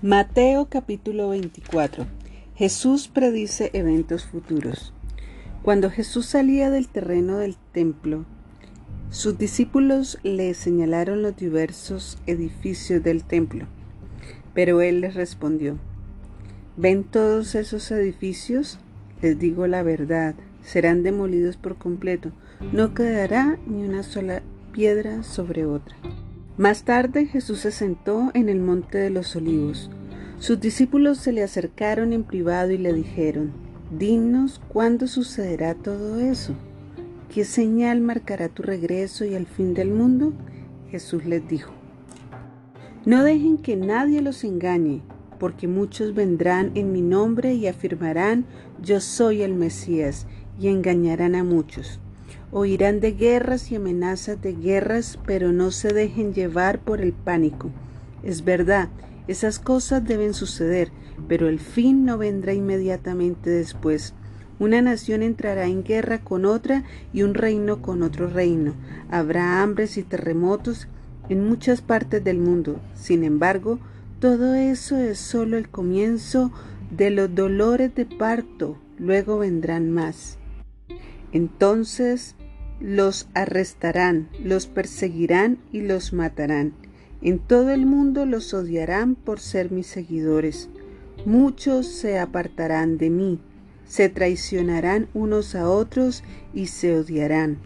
Mateo capítulo 24. Jesús predice eventos futuros. Cuando Jesús salía del terreno del templo, sus discípulos le señalaron los diversos edificios del templo, pero él les respondió, ¿ven todos esos edificios? Les digo la verdad, serán demolidos por completo, no quedará ni una sola piedra sobre otra. Más tarde Jesús se sentó en el monte de los olivos. Sus discípulos se le acercaron en privado y le dijeron, Dinos cuándo sucederá todo eso. ¿Qué señal marcará tu regreso y el fin del mundo? Jesús les dijo, No dejen que nadie los engañe, porque muchos vendrán en mi nombre y afirmarán, Yo soy el Mesías, y engañarán a muchos. Oirán de guerras y amenazas de guerras, pero no se dejen llevar por el pánico. Es verdad, esas cosas deben suceder, pero el fin no vendrá inmediatamente después. Una nación entrará en guerra con otra y un reino con otro reino. Habrá hambres y terremotos en muchas partes del mundo. Sin embargo, todo eso es solo el comienzo de los dolores de parto. Luego vendrán más. Entonces los arrestarán, los perseguirán y los matarán. En todo el mundo los odiarán por ser mis seguidores. Muchos se apartarán de mí, se traicionarán unos a otros y se odiarán.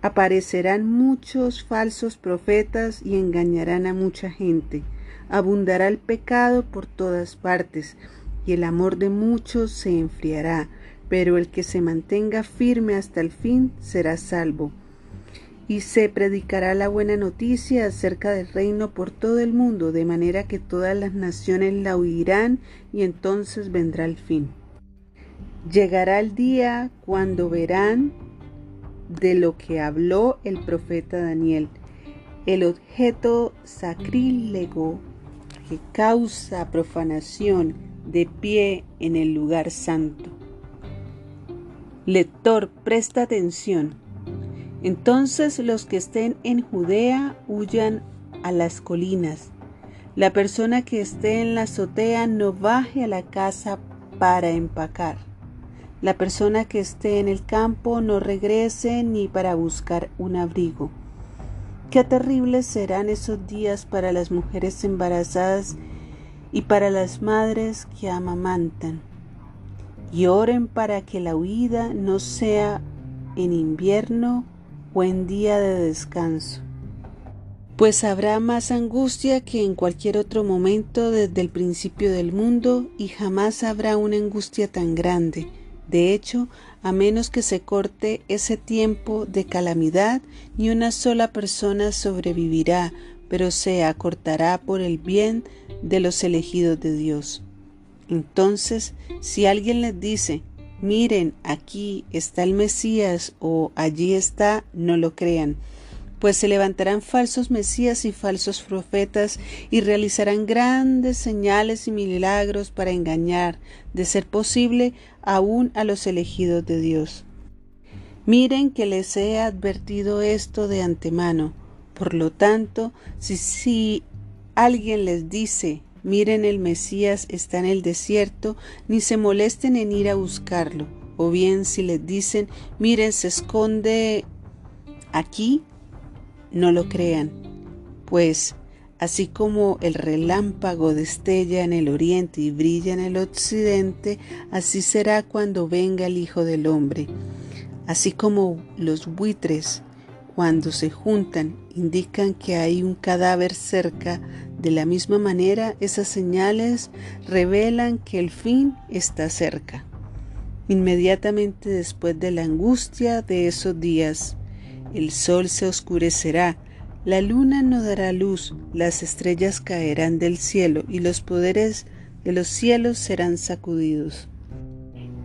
Aparecerán muchos falsos profetas y engañarán a mucha gente. Abundará el pecado por todas partes y el amor de muchos se enfriará pero el que se mantenga firme hasta el fin será salvo. Y se predicará la buena noticia acerca del reino por todo el mundo, de manera que todas las naciones la oirán y entonces vendrá el fin. Llegará el día cuando verán de lo que habló el profeta Daniel, el objeto sacrílego que causa profanación de pie en el lugar santo. Lector, presta atención. Entonces los que estén en Judea huyan a las colinas. La persona que esté en la azotea no baje a la casa para empacar. La persona que esté en el campo no regrese ni para buscar un abrigo. Qué terribles serán esos días para las mujeres embarazadas y para las madres que amamantan y oren para que la huida no sea en invierno o en día de descanso, pues habrá más angustia que en cualquier otro momento desde el principio del mundo y jamás habrá una angustia tan grande. De hecho, a menos que se corte ese tiempo de calamidad, ni una sola persona sobrevivirá, pero se acortará por el bien de los elegidos de Dios. Entonces, si alguien les dice, miren, aquí está el Mesías o allí está, no lo crean, pues se levantarán falsos Mesías y falsos profetas y realizarán grandes señales y milagros para engañar, de ser posible, aún a los elegidos de Dios. Miren que les he advertido esto de antemano. Por lo tanto, si, si alguien les dice, Miren, el Mesías está en el desierto, ni se molesten en ir a buscarlo. O bien si les dicen, miren, se esconde aquí, no lo crean. Pues así como el relámpago destella en el oriente y brilla en el occidente, así será cuando venga el Hijo del Hombre. Así como los buitres, cuando se juntan, indican que hay un cadáver cerca, de la misma manera, esas señales revelan que el fin está cerca. Inmediatamente después de la angustia de esos días, el sol se oscurecerá, la luna no dará luz, las estrellas caerán del cielo y los poderes de los cielos serán sacudidos.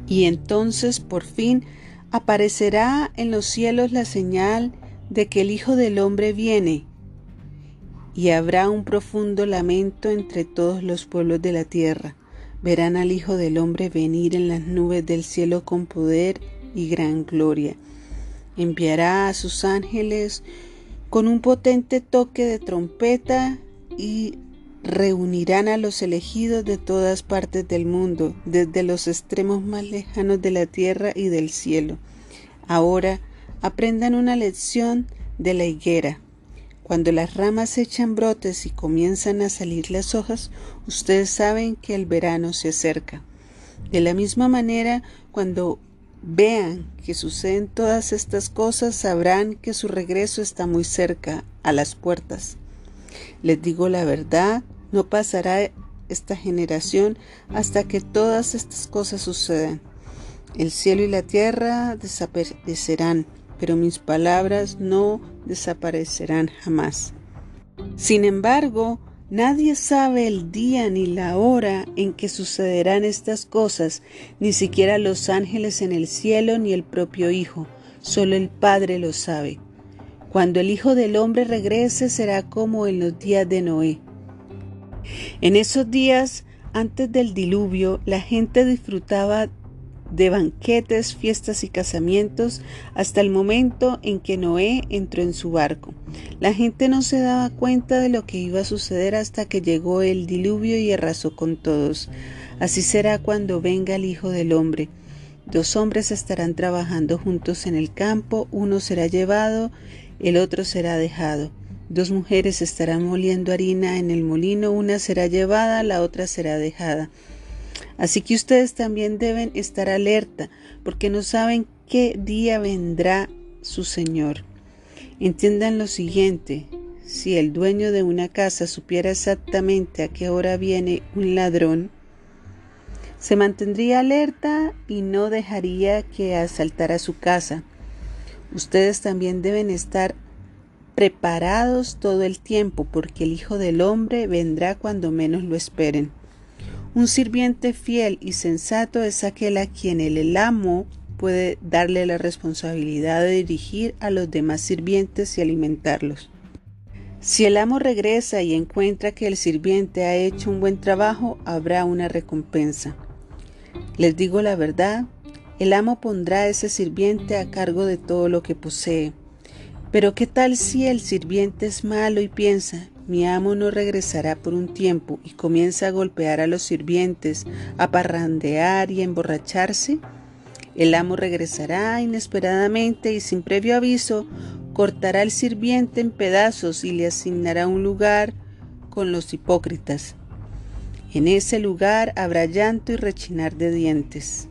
Y entonces por fin aparecerá en los cielos la señal de que el Hijo del Hombre viene y habrá un profundo lamento entre todos los pueblos de la tierra. Verán al Hijo del Hombre venir en las nubes del cielo con poder y gran gloria. Enviará a sus ángeles con un potente toque de trompeta y reunirán a los elegidos de todas partes del mundo, desde los extremos más lejanos de la tierra y del cielo. Ahora aprendan una lección de la higuera. Cuando las ramas echan brotes y comienzan a salir las hojas, ustedes saben que el verano se acerca. De la misma manera, cuando vean que suceden todas estas cosas, sabrán que su regreso está muy cerca, a las puertas. Les digo la verdad, no pasará esta generación hasta que todas estas cosas sucedan. El cielo y la tierra desaparecerán, pero mis palabras no desaparecerán jamás. Sin embargo, nadie sabe el día ni la hora en que sucederán estas cosas, ni siquiera los ángeles en el cielo ni el propio Hijo, solo el Padre lo sabe. Cuando el Hijo del Hombre regrese será como en los días de Noé. En esos días, antes del diluvio, la gente disfrutaba de banquetes, fiestas y casamientos hasta el momento en que Noé entró en su barco. La gente no se daba cuenta de lo que iba a suceder hasta que llegó el diluvio y arrasó con todos. Así será cuando venga el Hijo del Hombre. Dos hombres estarán trabajando juntos en el campo, uno será llevado, el otro será dejado. Dos mujeres estarán moliendo harina en el molino, una será llevada, la otra será dejada. Así que ustedes también deben estar alerta, porque no saben qué día vendrá su Señor. Entiendan lo siguiente, si el dueño de una casa supiera exactamente a qué hora viene un ladrón, se mantendría alerta y no dejaría que asaltara su casa. Ustedes también deben estar preparados todo el tiempo, porque el Hijo del Hombre vendrá cuando menos lo esperen. Un sirviente fiel y sensato es aquel a quien el amo puede darle la responsabilidad de dirigir a los demás sirvientes y alimentarlos. Si el amo regresa y encuentra que el sirviente ha hecho un buen trabajo, habrá una recompensa. Les digo la verdad, el amo pondrá a ese sirviente a cargo de todo lo que posee. Pero ¿qué tal si el sirviente es malo y piensa, mi amo no regresará por un tiempo y comienza a golpear a los sirvientes, a parrandear y a emborracharse? El amo regresará inesperadamente y sin previo aviso cortará al sirviente en pedazos y le asignará un lugar con los hipócritas. En ese lugar habrá llanto y rechinar de dientes.